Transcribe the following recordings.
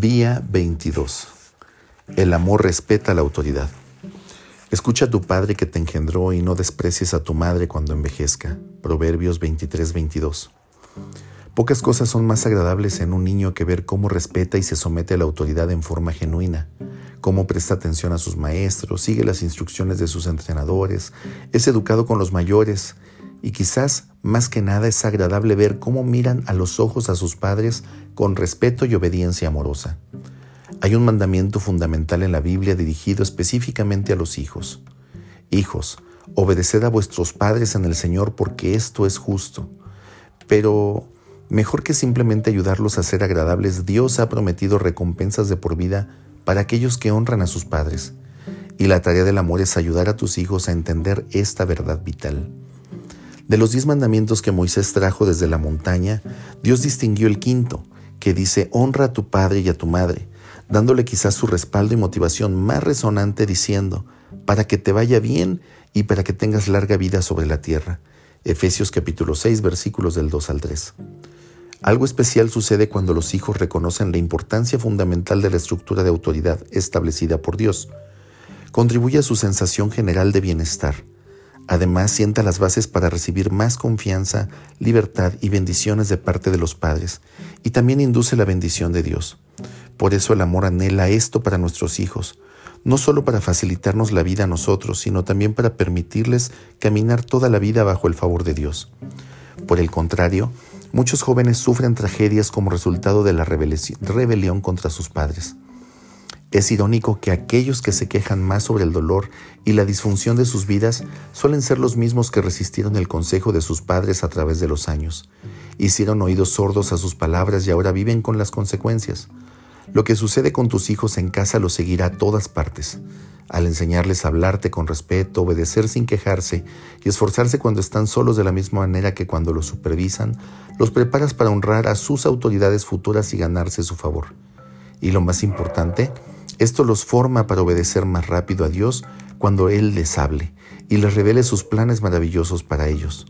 Vía 22. El amor respeta la autoridad. Escucha a tu padre que te engendró y no desprecies a tu madre cuando envejezca. Proverbios 23, 22. Pocas cosas son más agradables en un niño que ver cómo respeta y se somete a la autoridad en forma genuina, cómo presta atención a sus maestros, sigue las instrucciones de sus entrenadores, es educado con los mayores y quizás más que nada es agradable ver cómo miran a los ojos a sus padres con respeto y obediencia amorosa. Hay un mandamiento fundamental en la Biblia dirigido específicamente a los hijos. Hijos, obedeced a vuestros padres en el Señor porque esto es justo. Pero mejor que simplemente ayudarlos a ser agradables, Dios ha prometido recompensas de por vida para aquellos que honran a sus padres. Y la tarea del amor es ayudar a tus hijos a entender esta verdad vital. De los diez mandamientos que Moisés trajo desde la montaña, Dios distinguió el quinto, que dice, honra a tu padre y a tu madre, dándole quizás su respaldo y motivación más resonante diciendo, para que te vaya bien y para que tengas larga vida sobre la tierra. Efesios capítulo 6 versículos del 2 al 3. Algo especial sucede cuando los hijos reconocen la importancia fundamental de la estructura de autoridad establecida por Dios. Contribuye a su sensación general de bienestar. Además, sienta las bases para recibir más confianza, libertad y bendiciones de parte de los padres, y también induce la bendición de Dios. Por eso el amor anhela esto para nuestros hijos, no solo para facilitarnos la vida a nosotros, sino también para permitirles caminar toda la vida bajo el favor de Dios. Por el contrario, muchos jóvenes sufren tragedias como resultado de la rebelión contra sus padres. Es irónico que aquellos que se quejan más sobre el dolor y la disfunción de sus vidas suelen ser los mismos que resistieron el consejo de sus padres a través de los años. Hicieron oídos sordos a sus palabras y ahora viven con las consecuencias. Lo que sucede con tus hijos en casa lo seguirá a todas partes. Al enseñarles a hablarte con respeto, obedecer sin quejarse y esforzarse cuando están solos de la misma manera que cuando los supervisan, los preparas para honrar a sus autoridades futuras y ganarse su favor. Y lo más importante, esto los forma para obedecer más rápido a Dios cuando Él les hable y les revele sus planes maravillosos para ellos.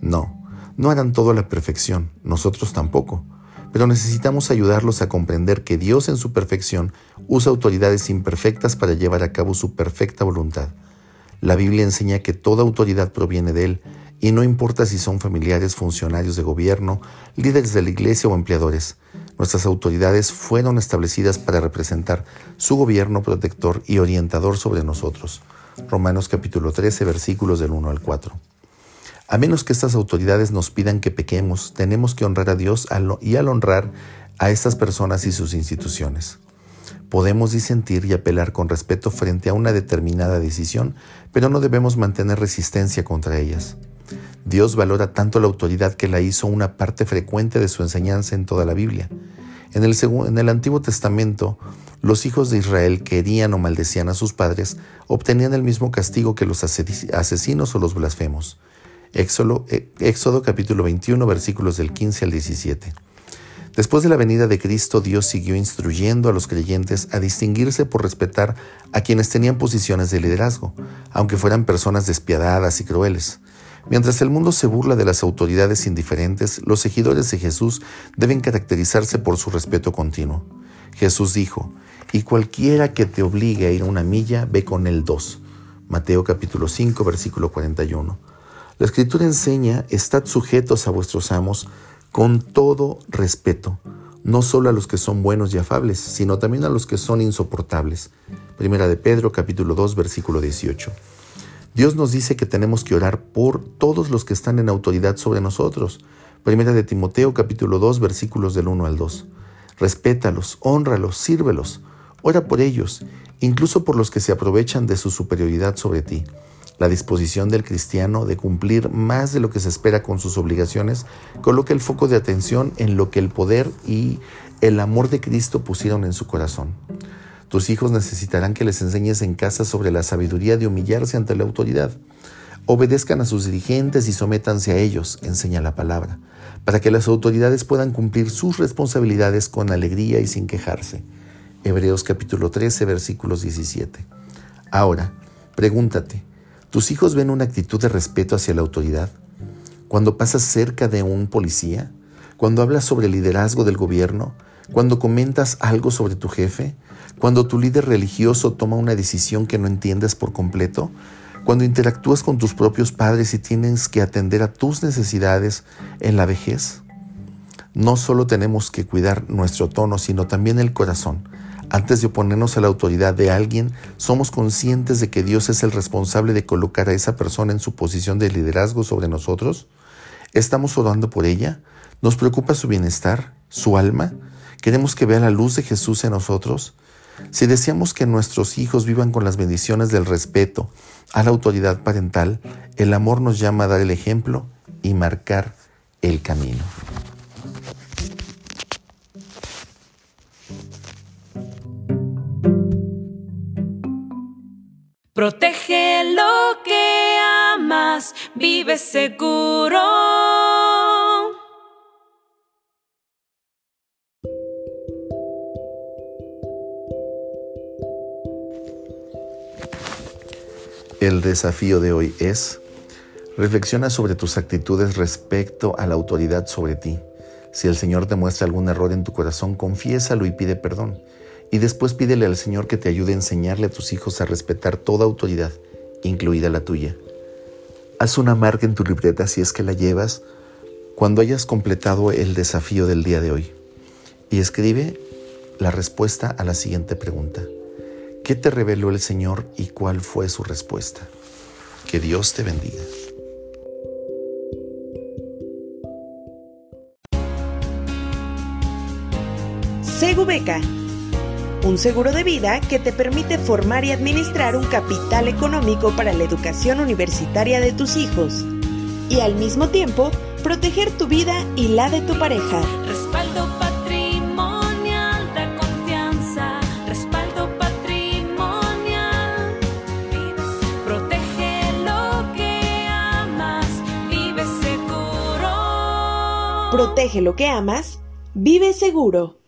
No, no harán todo a la perfección, nosotros tampoco, pero necesitamos ayudarlos a comprender que Dios en su perfección usa autoridades imperfectas para llevar a cabo su perfecta voluntad. La Biblia enseña que toda autoridad proviene de Él, y no importa si son familiares, funcionarios de gobierno, líderes de la iglesia o empleadores. Nuestras autoridades fueron establecidas para representar su gobierno protector y orientador sobre nosotros. Romanos capítulo 13 versículos del 1 al 4. A menos que estas autoridades nos pidan que pequemos, tenemos que honrar a Dios y al honrar a estas personas y sus instituciones. Podemos disentir y apelar con respeto frente a una determinada decisión, pero no debemos mantener resistencia contra ellas. Dios valora tanto la autoridad que la hizo una parte frecuente de su enseñanza en toda la Biblia. En el, Antiguo Testamento, los hijos de Israel querían o maldecían a sus padres, obtenían el mismo castigo que los asesinos o los blasfemos. Éxodo, eh, Éxodo capítulo 21 versículos del 15 al 17. Después de la venida de Cristo, Dios siguió instruyendo a los creyentes a distinguirse por respetar a quienes tenían posiciones de liderazgo, aunque fueran personas despiadadas y crueles. Mientras el mundo se burla de las autoridades indiferentes, los seguidores de Jesús deben caracterizarse por su respeto continuo. Jesús dijo, y cualquiera que te obligue a ir una milla, ve con él dos. Mateo capítulo 5, versículo 41. La escritura enseña, estad sujetos a vuestros amos con todo respeto, no solo a los que son buenos y afables, sino también a los que son insoportables. Primera de Pedro capítulo 2, versículo 18. Dios nos dice que tenemos que orar por todos los que están en autoridad sobre nosotros. Primera de Timoteo capítulo 2 versículos del 1 al 2. Respétalos, honralos, sírvelos. Ora por ellos, incluso por los que se aprovechan de su superioridad sobre ti. La disposición del cristiano de cumplir más de lo que se espera con sus obligaciones coloca el foco de atención en lo que el poder y el amor de Cristo pusieron en su corazón. Tus hijos necesitarán que les enseñes en casa sobre la sabiduría de humillarse ante la autoridad. Obedezcan a sus dirigentes y sométanse a ellos, enseña la palabra, para que las autoridades puedan cumplir sus responsabilidades con alegría y sin quejarse. Hebreos capítulo 13 versículos 17. Ahora, pregúntate, ¿tus hijos ven una actitud de respeto hacia la autoridad? Cuando pasas cerca de un policía, cuando hablas sobre el liderazgo del gobierno, cuando comentas algo sobre tu jefe, cuando tu líder religioso toma una decisión que no entiendes por completo, cuando interactúas con tus propios padres y tienes que atender a tus necesidades en la vejez. No solo tenemos que cuidar nuestro tono, sino también el corazón. Antes de oponernos a la autoridad de alguien, somos conscientes de que Dios es el responsable de colocar a esa persona en su posición de liderazgo sobre nosotros. ¿Estamos orando por ella? ¿Nos preocupa su bienestar, su alma? ¿Queremos que vea la luz de Jesús en nosotros? Si deseamos que nuestros hijos vivan con las bendiciones del respeto a la autoridad parental, el amor nos llama a dar el ejemplo y marcar el camino. Protege lo que amas, vive seguro. El desafío de hoy es, reflexiona sobre tus actitudes respecto a la autoridad sobre ti. Si el Señor te muestra algún error en tu corazón, confiésalo y pide perdón. Y después pídele al Señor que te ayude a enseñarle a tus hijos a respetar toda autoridad, incluida la tuya. Haz una marca en tu libreta si es que la llevas cuando hayas completado el desafío del día de hoy. Y escribe la respuesta a la siguiente pregunta. ¿Qué te reveló el Señor y cuál fue su respuesta? Que Dios te bendiga. Segubeca, un seguro de vida que te permite formar y administrar un capital económico para la educación universitaria de tus hijos y al mismo tiempo proteger tu vida y la de tu pareja. Protege lo que amas, vive seguro.